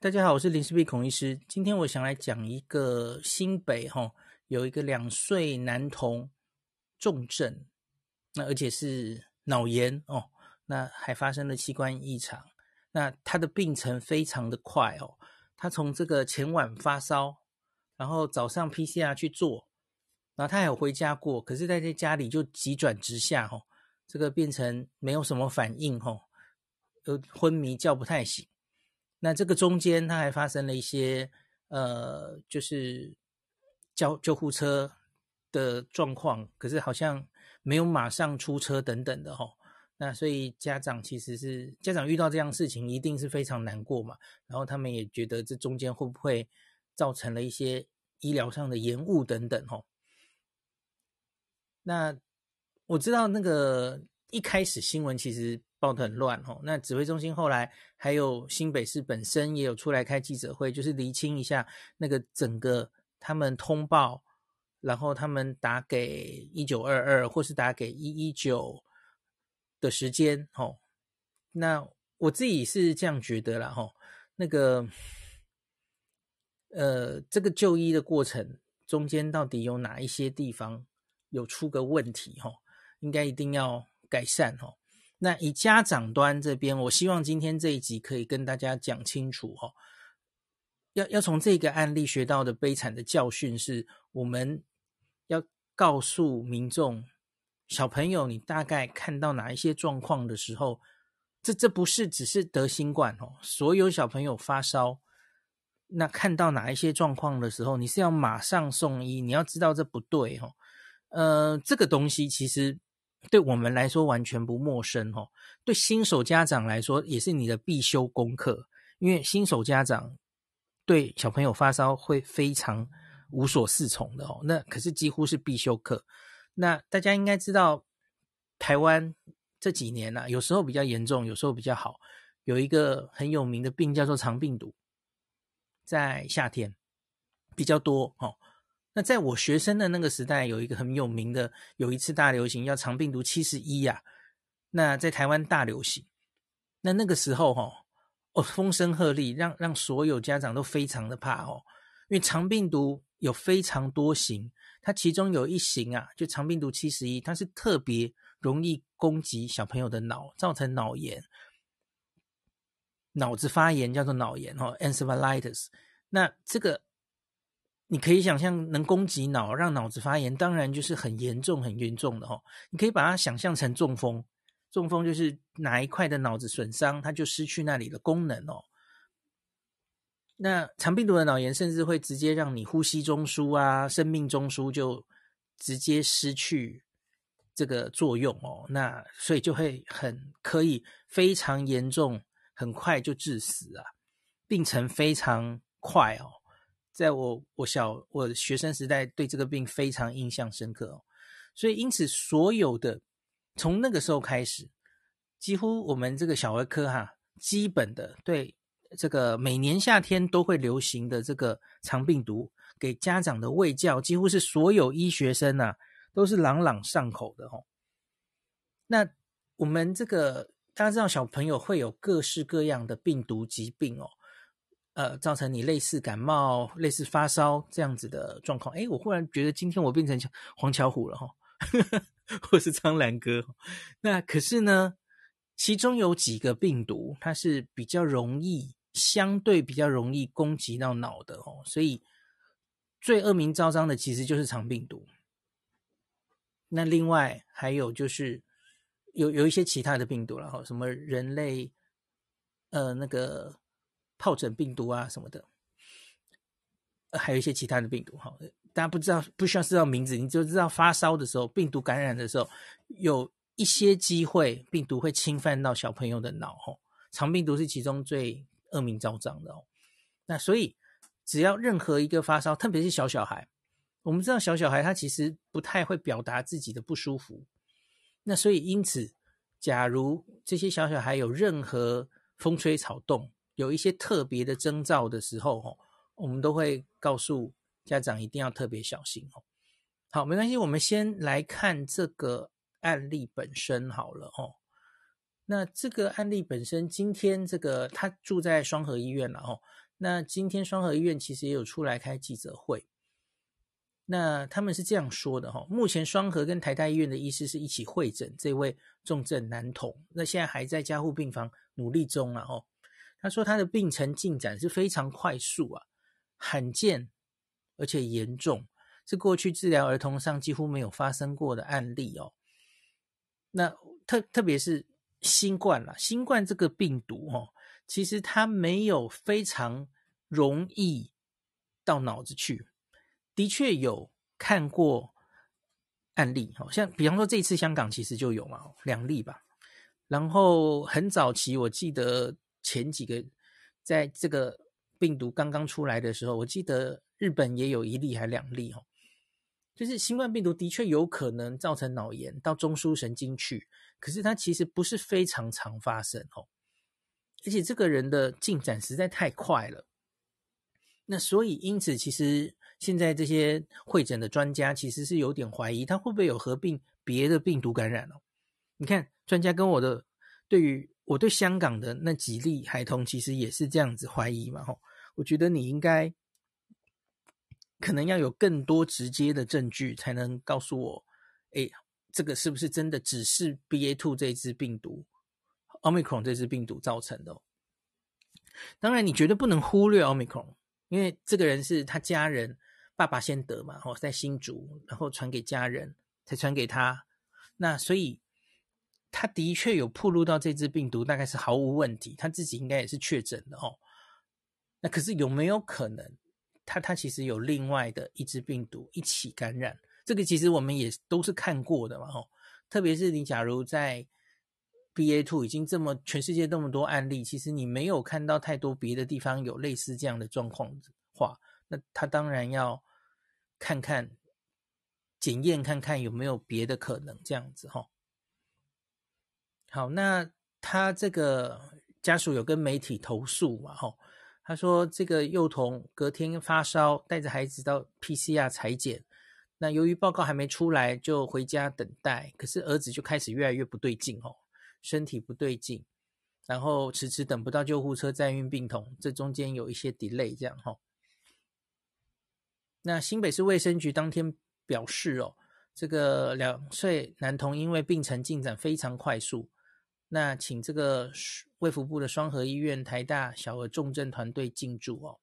大家好，我是林氏璧孔医师。今天我想来讲一个新北哈，有一个两岁男童重症，那而且是脑炎哦，那还发生了器官异常，那他的病程非常的快哦，他从这个前晚发烧，然后早上 PCR 去做，然后他还有回家过，可是在这家里就急转直下哦，这个变成没有什么反应哦，又昏迷叫不太醒。那这个中间，他还发生了一些呃，就是叫救护车的状况，可是好像没有马上出车等等的齁。那所以家长其实是家长遇到这样事情，一定是非常难过嘛。然后他们也觉得这中间会不会造成了一些医疗上的延误等等齁。那我知道那个一开始新闻其实。报的很乱哦，那指挥中心后来还有新北市本身也有出来开记者会，就是厘清一下那个整个他们通报，然后他们打给一九二二或是打给一一九的时间哦。那我自己是这样觉得啦哈，那个呃，这个就医的过程中间到底有哪一些地方有出个问题哈？应该一定要改善哈。那以家长端这边，我希望今天这一集可以跟大家讲清楚哈，要要从这个案例学到的悲惨的教训是，我们要告诉民众，小朋友，你大概看到哪一些状况的时候，这这不是只是得新冠哦，所有小朋友发烧，那看到哪一些状况的时候，你是要马上送医，你要知道这不对哈，呃，这个东西其实。对我们来说完全不陌生哦，对新手家长来说也是你的必修功课，因为新手家长对小朋友发烧会非常无所适从的哦，那可是几乎是必修课。那大家应该知道，台湾这几年啊，有时候比较严重，有时候比较好，有一个很有名的病叫做肠病毒，在夏天比较多哦。那在我学生的那个时代，有一个很有名的，有一次大流行叫肠病毒七十一呀。那在台湾大流行，那那个时候哈，哦，风声鹤唳，让让所有家长都非常的怕哦，因为肠病毒有非常多型，它其中有一型啊，就肠病毒七十一，它是特别容易攻击小朋友的脑，造成脑炎，脑子发炎叫做脑炎哦，encephalitis。那这个。你可以想象，能攻击脑，让脑子发炎，当然就是很严重、很严重的哦。你可以把它想象成中风，中风就是哪一块的脑子损伤，它就失去那里的功能哦。那肠病毒的脑炎，甚至会直接让你呼吸中枢啊、生命中枢就直接失去这个作用哦。那所以就会很可以非常严重，很快就致死啊，病程非常快哦。在我我小我学生时代，对这个病非常印象深刻哦，所以因此所有的从那个时候开始，几乎我们这个小儿科哈，基本的对这个每年夏天都会流行的这个肠病毒，给家长的卫教，几乎是所有医学生呐、啊、都是朗朗上口的哦。那我们这个大家知道，小朋友会有各式各样的病毒疾病哦。呃，造成你类似感冒、类似发烧这样子的状况。诶，我忽然觉得今天我变成黄巧虎了哈，或是苍兰哥。那可是呢，其中有几个病毒，它是比较容易，相对比较容易攻击到脑的哦。所以最恶名昭彰的其实就是肠病毒。那另外还有就是有有一些其他的病毒了哈，什么人类呃那个。疱疹病毒啊什么的，还有一些其他的病毒哈，大家不知道不需要知道名字，你就知道发烧的时候，病毒感染的时候，有一些机会病毒会侵犯到小朋友的脑哈，肠病毒是其中最恶名昭彰的哦。那所以只要任何一个发烧，特别是小小孩，我们知道小小孩他其实不太会表达自己的不舒服，那所以因此，假如这些小小孩有任何风吹草动，有一些特别的征兆的时候，我们都会告诉家长一定要特别小心哦。好，没关系，我们先来看这个案例本身好了哦。那这个案例本身，今天这个他住在双和医院了哦。那今天双和医院其实也有出来开记者会，那他们是这样说的哈，目前双和跟台大医院的医师是一起会诊这位重症男童，那现在还在加护病房努力中了哦。他说他的病程进展是非常快速啊，罕见而且严重，是过去治疗儿童上几乎没有发生过的案例哦。那特特别是新冠啦，新冠这个病毒哦。其实它没有非常容易到脑子去，的确有看过案例，好像比方说这次香港其实就有嘛，两例吧。然后很早期，我记得前几个在这个病毒刚刚出来的时候，我记得日本也有一例还两例哦，就是新冠病毒的确有可能造成脑炎到中枢神经去，可是它其实不是非常常发生哦。而且这个人的进展实在太快了，那所以因此，其实现在这些会诊的专家其实是有点怀疑他会不会有合并别的病毒感染哦。你看，专家跟我的对于我对香港的那几例孩童，其实也是这样子怀疑嘛。吼，我觉得你应该可能要有更多直接的证据，才能告诉我，哎，这个是不是真的只是 BA.2 这只病毒？Omicron 这只病毒造成的，当然你绝对不能忽略 Omicron，因为这个人是他家人爸爸先得嘛，吼，在新竹，然后传给家人，才传给他，那所以他的确有暴露到这只病毒，大概是毫无问题，他自己应该也是确诊的哦。那可是有没有可能，他他其实有另外的一支病毒一起感染？这个其实我们也都是看过的嘛，哦，特别是你假如在。BA two 已经这么全世界那么多案例，其实你没有看到太多别的地方有类似这样的状况的话，那他当然要看看检验看看有没有别的可能这样子哈。好，那他这个家属有跟媒体投诉嘛？哈，他说这个幼童隔天发烧，带着孩子到 PCR 采检，那由于报告还没出来，就回家等待，可是儿子就开始越来越不对劲哦。身体不对劲，然后迟迟等不到救护车载运病童，这中间有一些 delay，这样哈。那新北市卫生局当天表示哦，这个两岁男童因为病程进展非常快速，那请这个卫福部的双和医院台大小儿重症团队进驻哦。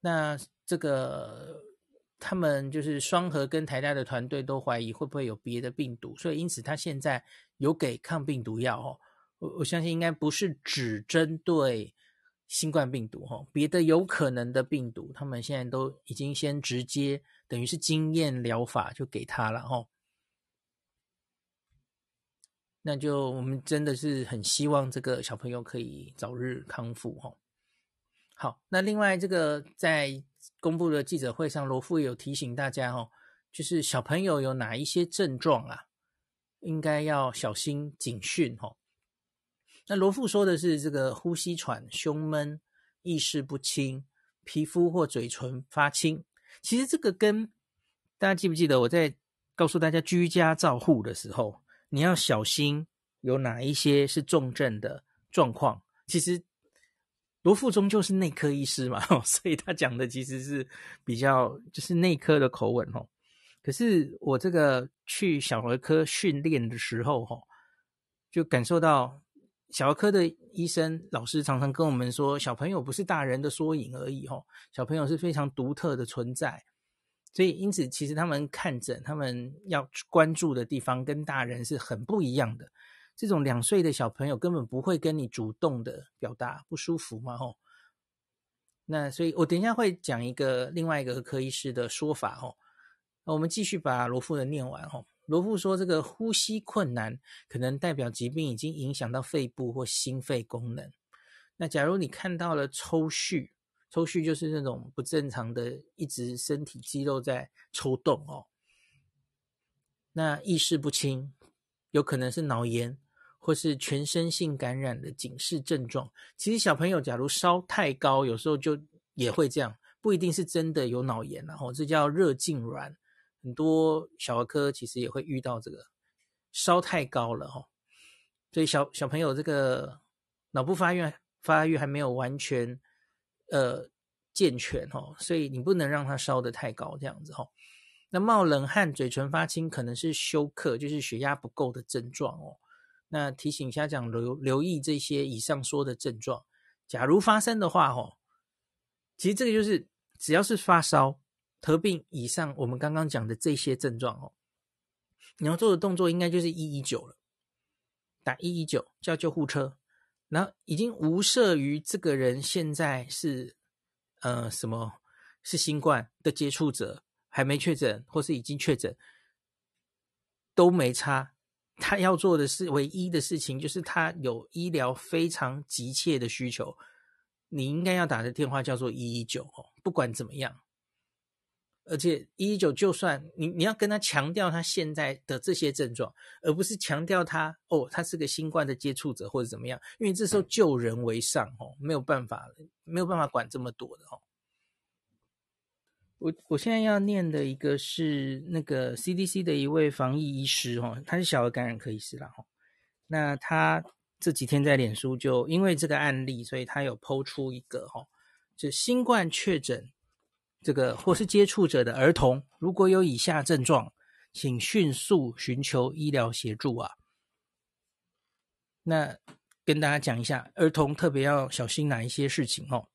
那这个。他们就是双和跟台大的团队都怀疑会不会有别的病毒，所以因此他现在有给抗病毒药哦。我我相信应该不是只针对新冠病毒哈，别的有可能的病毒，他们现在都已经先直接等于是经验疗法就给他了哈。那就我们真的是很希望这个小朋友可以早日康复哈。好，那另外这个在。公布的记者会上，罗副有提醒大家哦，就是小朋友有哪一些症状啊，应该要小心警讯哦。那罗富说的是这个呼吸喘、胸闷、意识不清、皮肤或嘴唇发青。其实这个跟大家记不记得我在告诉大家居家照护的时候，你要小心有哪一些是重症的状况，其实。罗副终究是内科医师嘛，所以他讲的其实是比较就是内科的口吻哦。可是我这个去小儿科训练的时候，哈，就感受到小儿科的医生老师常常跟我们说，小朋友不是大人的缩影而已，哈，小朋友是非常独特的存在。所以因此，其实他们看诊，他们要关注的地方跟大人是很不一样的。这种两岁的小朋友根本不会跟你主动的表达不舒服嘛，吼。那所以我等一下会讲一个另外一个科医师的说法，吼。我们继续把罗富的念完，吼。罗富说，这个呼吸困难可能代表疾病已经影响到肺部或心肺功能。那假如你看到了抽搐，抽搐就是那种不正常的，一直身体肌肉在抽动哦。那意识不清，有可能是脑炎。或是全身性感染的警示症状，其实小朋友假如烧太高，有时候就也会这样，不一定是真的有脑炎，然后这叫热痉挛，很多小儿科其实也会遇到这个烧太高了哈，所以小小朋友这个脑部发育发育还没有完全呃健全哦，所以你不能让它烧得太高，这样子哦。那冒冷汗、嘴唇发青，可能是休克，就是血压不够的症状哦。那提醒家长留留意这些以上说的症状，假如发生的话哦，其实这个就是只要是发烧，合并以上我们刚刚讲的这些症状哦，你要做的动作应该就是一一九了，打一一九叫救护车，那已经无涉于这个人现在是呃什么是新冠的接触者。还没确诊，或是已经确诊，都没差。他要做的是唯一的事情，就是他有医疗非常急切的需求，你应该要打的电话叫做一一九哦。不管怎么样，而且一一九就算你你要跟他强调他现在的这些症状，而不是强调他哦，他是个新冠的接触者或者怎么样，因为这时候救人为上哦，没有办法，没有办法管这么多的哦。我我现在要念的一个是那个 CDC 的一位防疫医师哦，他是小儿感染科医师啦哦。那他这几天在脸书就因为这个案例，所以他有 PO 出一个哦，就新冠确诊这个或是接触者的儿童，如果有以下症状，请迅速寻求医疗协助啊。那跟大家讲一下，儿童特别要小心哪一些事情哦。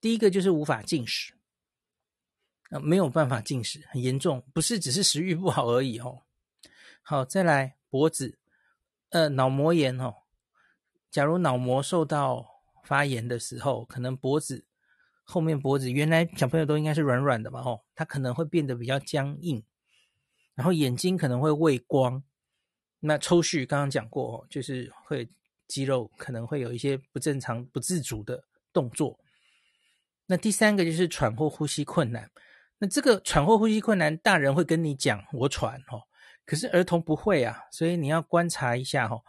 第一个就是无法进食。呃，没有办法进食，很严重，不是只是食欲不好而已哦。好，再来脖子，呃，脑膜炎哦。假如脑膜受到发炎的时候，可能脖子后面脖子原来小朋友都应该是软软的嘛，哦，他可能会变得比较僵硬，然后眼睛可能会畏光。那抽搐刚刚讲过哦，就是会肌肉可能会有一些不正常、不自主的动作。那第三个就是喘或呼吸困难。那这个喘或呼吸困难，大人会跟你讲我喘哦，可是儿童不会啊，所以你要观察一下哦。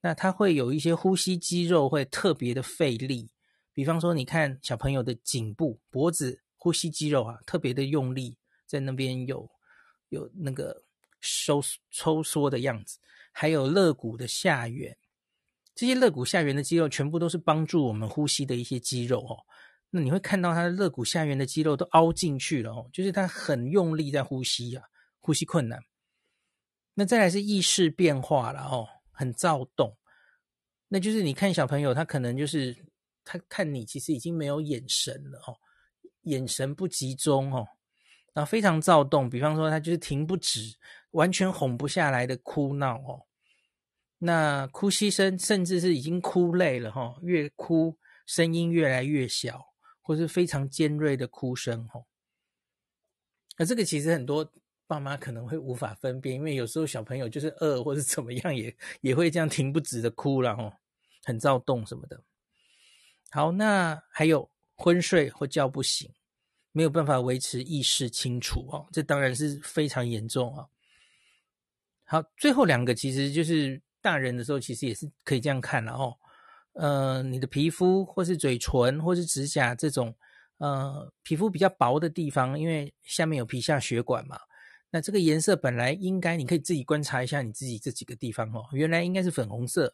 那他会有一些呼吸肌肉会特别的费力，比方说你看小朋友的颈部、脖子呼吸肌肉啊，特别的用力，在那边有有那个收抽缩的样子，还有肋骨的下缘，这些肋骨下缘的肌肉全部都是帮助我们呼吸的一些肌肉哦。那你会看到他的肋骨下缘的肌肉都凹进去了哦，就是他很用力在呼吸啊，呼吸困难。那再来是意识变化了哦，很躁动。那就是你看小朋友，他可能就是他看你其实已经没有眼神了哦，眼神不集中哦，然后非常躁动。比方说他就是停不止，完全哄不下来的哭闹哦。那哭泣声甚至是已经哭累了哈，越哭声音越来越小。或是非常尖锐的哭声，吼，那这个其实很多爸妈可能会无法分辨，因为有时候小朋友就是饿或是怎么样也，也会这样停不止的哭了，吼，很躁动什么的。好，那还有昏睡或叫不醒，没有办法维持意识清楚，哦，这当然是非常严重啊。好，最后两个其实就是大人的时候，其实也是可以这样看了，哦。呃，你的皮肤或是嘴唇或是指甲这种，呃，皮肤比较薄的地方，因为下面有皮下血管嘛，那这个颜色本来应该，你可以自己观察一下你自己这几个地方哦，原来应该是粉红色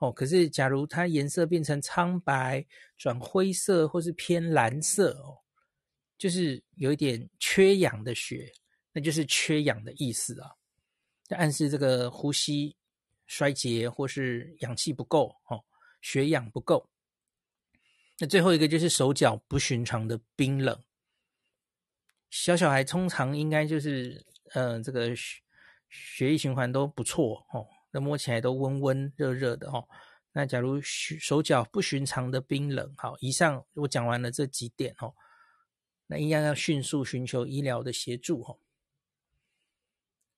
哦，可是假如它颜色变成苍白、转灰色或是偏蓝色哦，就是有一点缺氧的血，那就是缺氧的意思啊，就暗示这个呼吸衰竭或是氧气不够哦。血氧不够，那最后一个就是手脚不寻常的冰冷。小小孩通常应该就是，呃，这个血血液循环都不错哦，那摸起来都温温热热的哦。那假如手脚不寻常的冰冷，好，以上我讲完了这几点哦，那一样要迅速寻求医疗的协助哦。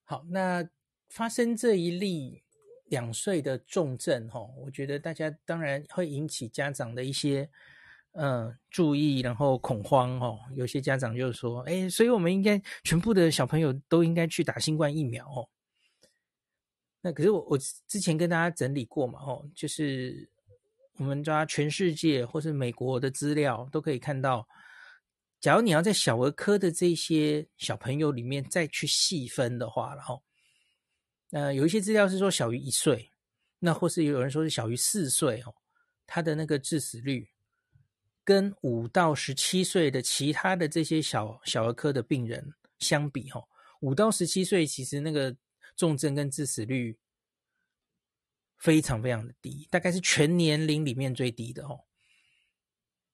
好，那发生这一例。两岁的重症，哦，我觉得大家当然会引起家长的一些，呃，注意，然后恐慌，哦，有些家长就是说，哎，所以我们应该全部的小朋友都应该去打新冠疫苗，哦。那可是我我之前跟大家整理过嘛，吼，就是我们抓全世界或是美国的资料都可以看到，假如你要在小儿科的这些小朋友里面再去细分的话，然后。呃，有一些资料是说小于一岁，那或是有人说是小于四岁哦。他的那个致死率跟五到十七岁的其他的这些小小儿科的病人相比，哈，五到十七岁其实那个重症跟致死率非常非常的低，大概是全年龄里面最低的，哦。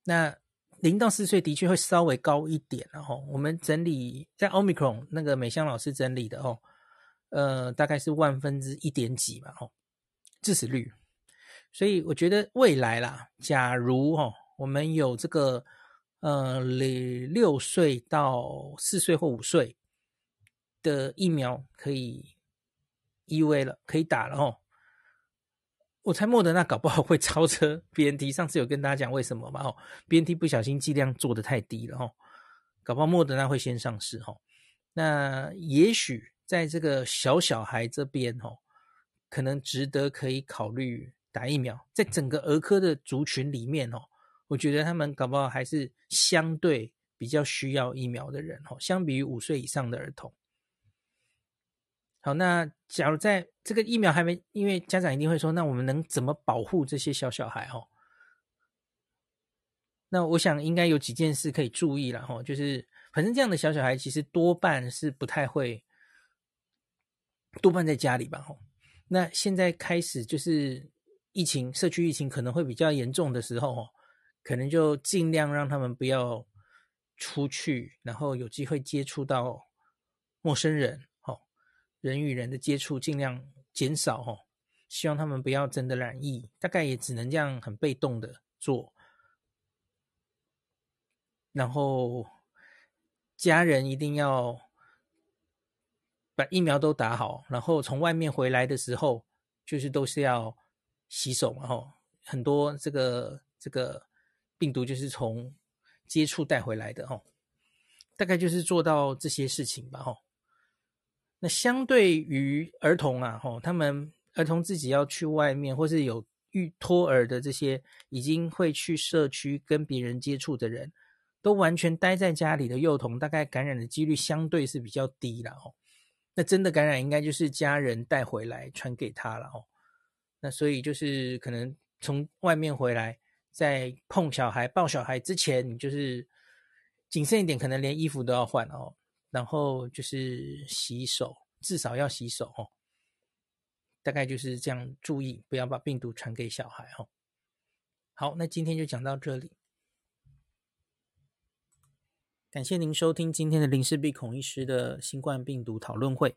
那零到四岁的确会稍微高一点，然后我们整理在 Omicron 那个美香老师整理的，哦，呃，大概是万分之一点几嘛，哦，致死率。所以我觉得未来啦，假如哦，我们有这个呃，六岁到四岁或五岁的疫苗可以 EUA 了，可以打了哦。我猜莫德纳搞不好会超车 BNT，上次有跟大家讲为什么嘛？哦，BNT 不小心剂量做的太低了哦，搞不好莫德纳会先上市哦。那也许在这个小小孩这边哦，可能值得可以考虑。打疫苗，在整个儿科的族群里面哦，我觉得他们搞不好还是相对比较需要疫苗的人哦，相比于五岁以上的儿童。好，那假如在这个疫苗还没，因为家长一定会说，那我们能怎么保护这些小小孩哦？那我想应该有几件事可以注意了哈，就是反正这样的小小孩其实多半是不太会，多半在家里吧吼。那现在开始就是。疫情，社区疫情可能会比较严重的时候，哦，可能就尽量让他们不要出去，然后有机会接触到陌生人，人与人的接触尽量减少，哦，希望他们不要真的染疫，大概也只能这样很被动的做，然后家人一定要把疫苗都打好，然后从外面回来的时候，就是都是要。洗手嘛，吼，很多这个这个病毒就是从接触带回来的，哦，大概就是做到这些事情吧，吼。那相对于儿童啊，吼，他们儿童自己要去外面，或是有育托儿的这些已经会去社区跟别人接触的人，都完全待在家里的幼童，大概感染的几率相对是比较低了，吼。那真的感染应该就是家人带回来传给他了，吼。那所以就是可能从外面回来，在碰小孩、抱小孩之前，你就是谨慎一点，可能连衣服都要换哦。然后就是洗手，至少要洗手哦。大概就是这样，注意不要把病毒传给小孩哦。好，那今天就讲到这里，感谢您收听今天的林氏璧孔医师的新冠病毒讨论会。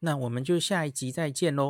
那我们就下一集再见喽。